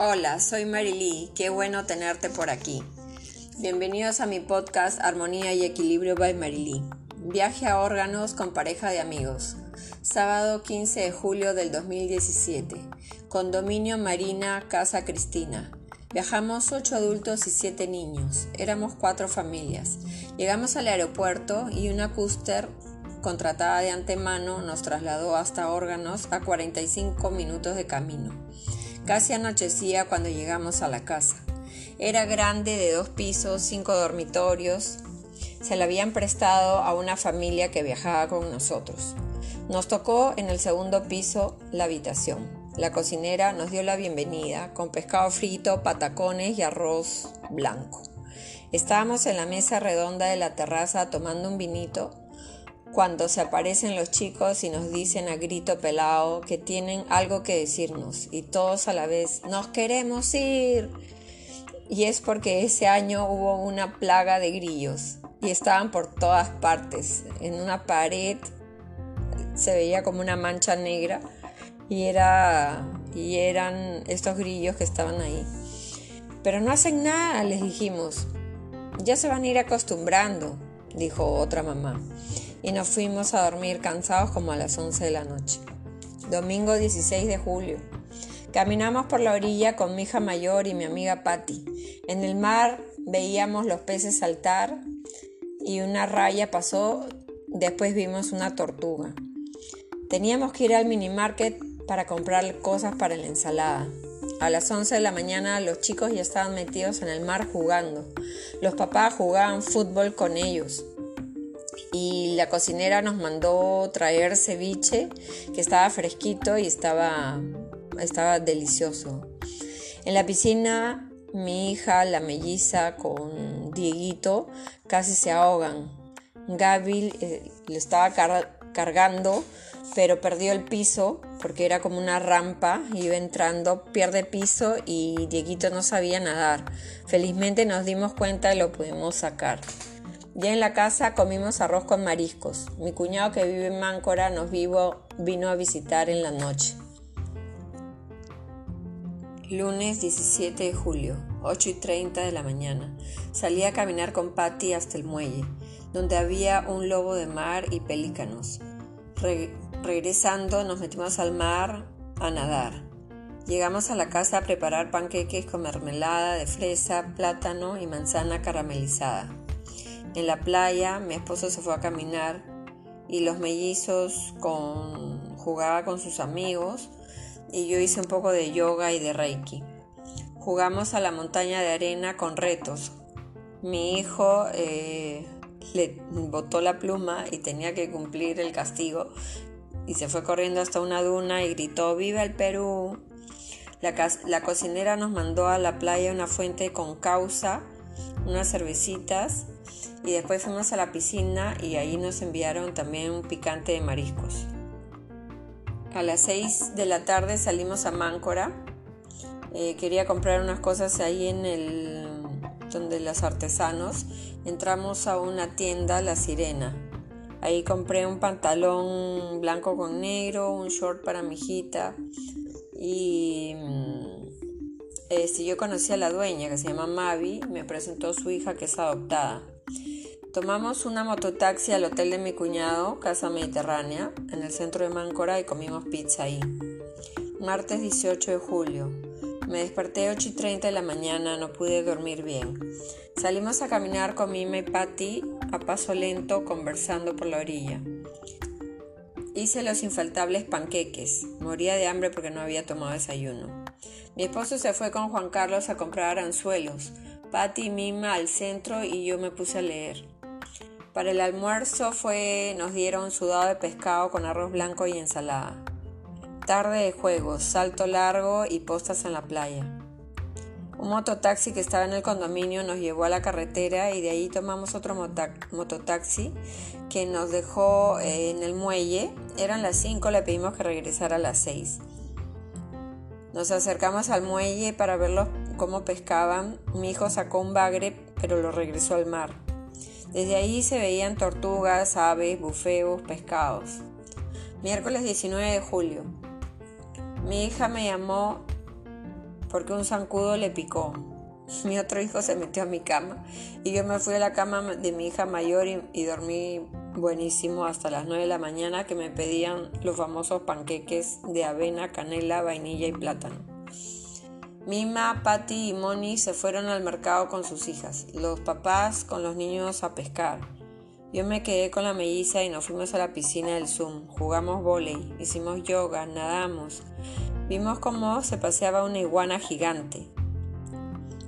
Hola, soy Lee. qué bueno tenerte por aquí. Bienvenidos a mi podcast Armonía y Equilibrio by Lee. Viaje a órganos con pareja de amigos. Sábado 15 de julio del 2017. Condominio Marina Casa Cristina. Viajamos ocho adultos y siete niños. Éramos cuatro familias. Llegamos al aeropuerto y una cúster contratada de antemano nos trasladó hasta órganos a 45 minutos de camino. Casi anochecía cuando llegamos a la casa. Era grande, de dos pisos, cinco dormitorios. Se la habían prestado a una familia que viajaba con nosotros. Nos tocó en el segundo piso la habitación. La cocinera nos dio la bienvenida con pescado frito, patacones y arroz blanco. Estábamos en la mesa redonda de la terraza tomando un vinito cuando se aparecen los chicos y nos dicen a grito pelado que tienen algo que decirnos y todos a la vez nos queremos ir. Y es porque ese año hubo una plaga de grillos y estaban por todas partes. En una pared se veía como una mancha negra y, era, y eran estos grillos que estaban ahí. Pero no hacen nada, les dijimos. Ya se van a ir acostumbrando, dijo otra mamá y nos fuimos a dormir cansados como a las 11 de la noche. Domingo 16 de julio. Caminamos por la orilla con mi hija mayor y mi amiga Patty. En el mar veíamos los peces saltar y una raya pasó, después vimos una tortuga. Teníamos que ir al mini market para comprar cosas para la ensalada. A las 11 de la mañana los chicos ya estaban metidos en el mar jugando. Los papás jugaban fútbol con ellos y la cocinera nos mandó traer ceviche que estaba fresquito y estaba, estaba delicioso. En la piscina mi hija, la melliza con Dieguito casi se ahogan. Gaby eh, lo estaba cargando, pero perdió el piso porque era como una rampa, iba entrando, pierde piso y Dieguito no sabía nadar. Felizmente nos dimos cuenta y lo pudimos sacar. Ya en la casa comimos arroz con mariscos. Mi cuñado que vive en Máncora nos vino a visitar en la noche. Lunes 17 de julio, 8 y 30 de la mañana. Salí a caminar con Patty hasta el muelle, donde había un lobo de mar y pelícanos. Regresando nos metimos al mar a nadar. Llegamos a la casa a preparar panqueques con mermelada de fresa, plátano y manzana caramelizada. En la playa mi esposo se fue a caminar y los mellizos con, jugaba con sus amigos y yo hice un poco de yoga y de reiki. Jugamos a la montaña de arena con retos. Mi hijo eh, le botó la pluma y tenía que cumplir el castigo y se fue corriendo hasta una duna y gritó ¡Viva el Perú! La, la cocinera nos mandó a la playa una fuente con causa, unas cervecitas y después fuimos a la piscina y ahí nos enviaron también un picante de mariscos. A las 6 de la tarde salimos a Máncora. Eh, quería comprar unas cosas ahí en el donde los artesanos. Entramos a una tienda, La Sirena. Ahí compré un pantalón blanco con negro, un short para mi hijita y eh, si yo conocí a la dueña que se llama Mavi, me presentó su hija que es adoptada. Tomamos una mototaxi al hotel de mi cuñado, Casa Mediterránea, en el centro de Máncora y comimos pizza ahí. Martes 18 de julio. Me desperté 8 y 30 de la mañana, no pude dormir bien. Salimos a caminar con Mima y Patty a paso lento, conversando por la orilla. Hice los infaltables panqueques. Moría de hambre porque no había tomado desayuno. Mi esposo se fue con Juan Carlos a comprar anzuelos. Patty y Mima al centro y yo me puse a leer. Para el almuerzo fue, nos dieron sudado de pescado con arroz blanco y ensalada. Tarde de juegos, salto largo y postas en la playa. Un mototaxi que estaba en el condominio nos llevó a la carretera y de ahí tomamos otro mototaxi que nos dejó eh, en el muelle. Eran las 5, le pedimos que regresara a las 6. Nos acercamos al muelle para ver cómo pescaban. Mi hijo sacó un bagre, pero lo regresó al mar. Desde ahí se veían tortugas, aves, bufeos, pescados. Miércoles 19 de julio. Mi hija me llamó porque un zancudo le picó. Mi otro hijo se metió a mi cama y yo me fui a la cama de mi hija mayor y, dormí buenísimo hasta las 9 de la mañana que me pedían los famosos panqueques de avena, canela, vainilla y plátano. Mima, Patty y Moni se fueron al mercado con sus hijas, los papás con los niños a pescar. Yo me quedé con la melliza y nos fuimos a la piscina del Zoom. Jugamos volei, hicimos yoga, nadamos. Vimos cómo se paseaba una iguana gigante.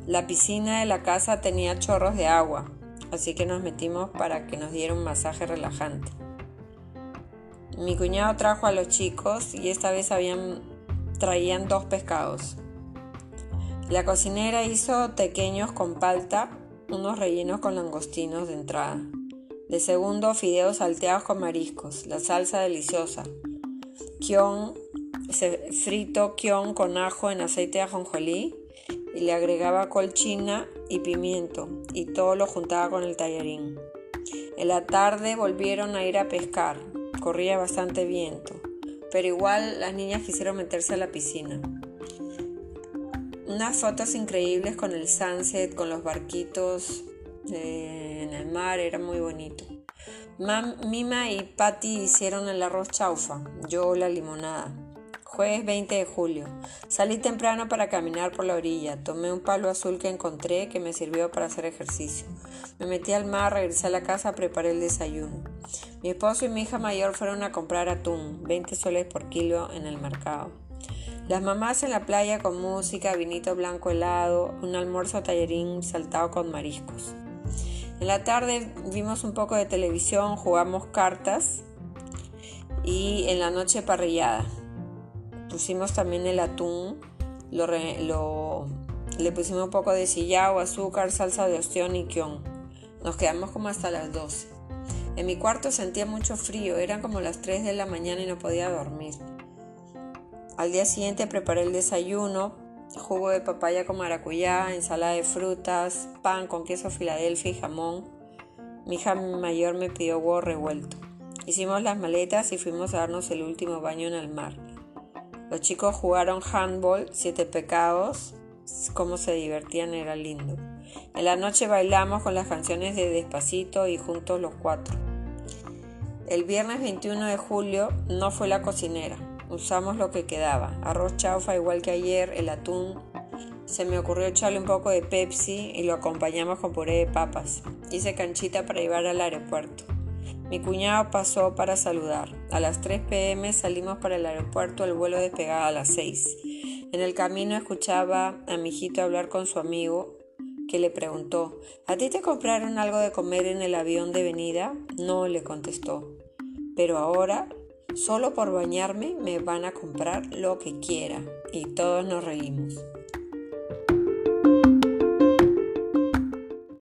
La piscina de la casa tenía chorros de agua, así que nos metimos para que nos diera un masaje relajante. Mi cuñado trajo a los chicos y esta vez traían dos pescados. La cocinera hizo pequeños con palta, unos rellenos con langostinos de entrada. De segundo, fideos salteados con mariscos, la salsa deliciosa. Kion, frito kion con ajo en aceite de ajonjolí y le agregaba colchina y pimiento y todo lo juntaba con el tallarín. En la tarde volvieron a ir a pescar. Corría bastante viento, pero igual las niñas quisieron meterse a la piscina. Unas fotos increíbles con el sunset, con los barquitos eh, en el mar, era muy bonito. Mima y Patty hicieron el arroz chaufa, yo la limonada. Jueves 20 de julio. Salí temprano para caminar por la orilla. Tomé un palo azul que encontré que me sirvió para hacer ejercicio. Me metí al mar, regresé a la casa, preparé el desayuno. Mi esposo y mi hija mayor fueron a comprar atún, 20 soles por kilo en el mercado. Las mamás en la playa con música, vinito blanco helado, un almuerzo tallerín saltado con mariscos. En la tarde vimos un poco de televisión, jugamos cartas y en la noche parrillada. Pusimos también el atún, le pusimos un poco de sillao, azúcar, salsa de ostión y kion. Nos quedamos como hasta las 12. En mi cuarto sentía mucho frío, eran como las 3 de la mañana y no podía dormir. Al día siguiente preparé el desayuno, jugo de papaya con maracuyá, ensalada de frutas, pan con queso Filadelfia y jamón. Mi hija mayor me pidió huevo revuelto. Hicimos las maletas y fuimos a darnos el último baño en el mar. Los chicos jugaron handball, siete pecados, cómo se divertían era lindo. En la noche bailamos con las canciones de Despacito y juntos los cuatro. El viernes 21 de julio no fue la cocinera, Usamos lo que quedaba. Arroz chaufa igual que ayer, el atún. Se me ocurrió echarle un poco de Pepsi y lo acompañamos con puré de papas. Hice canchita para llevar al aeropuerto. Mi cuñado pasó para saludar. A las 3 pm salimos para el aeropuerto, el vuelo despegaba a las 6. En el camino escuchaba a mi hijito hablar con su amigo que le preguntó, ¿A ti te compraron algo de comer en el avión de venida? No, le contestó. Pero ahora Solo por bañarme me van a comprar lo que quiera y todos nos reímos.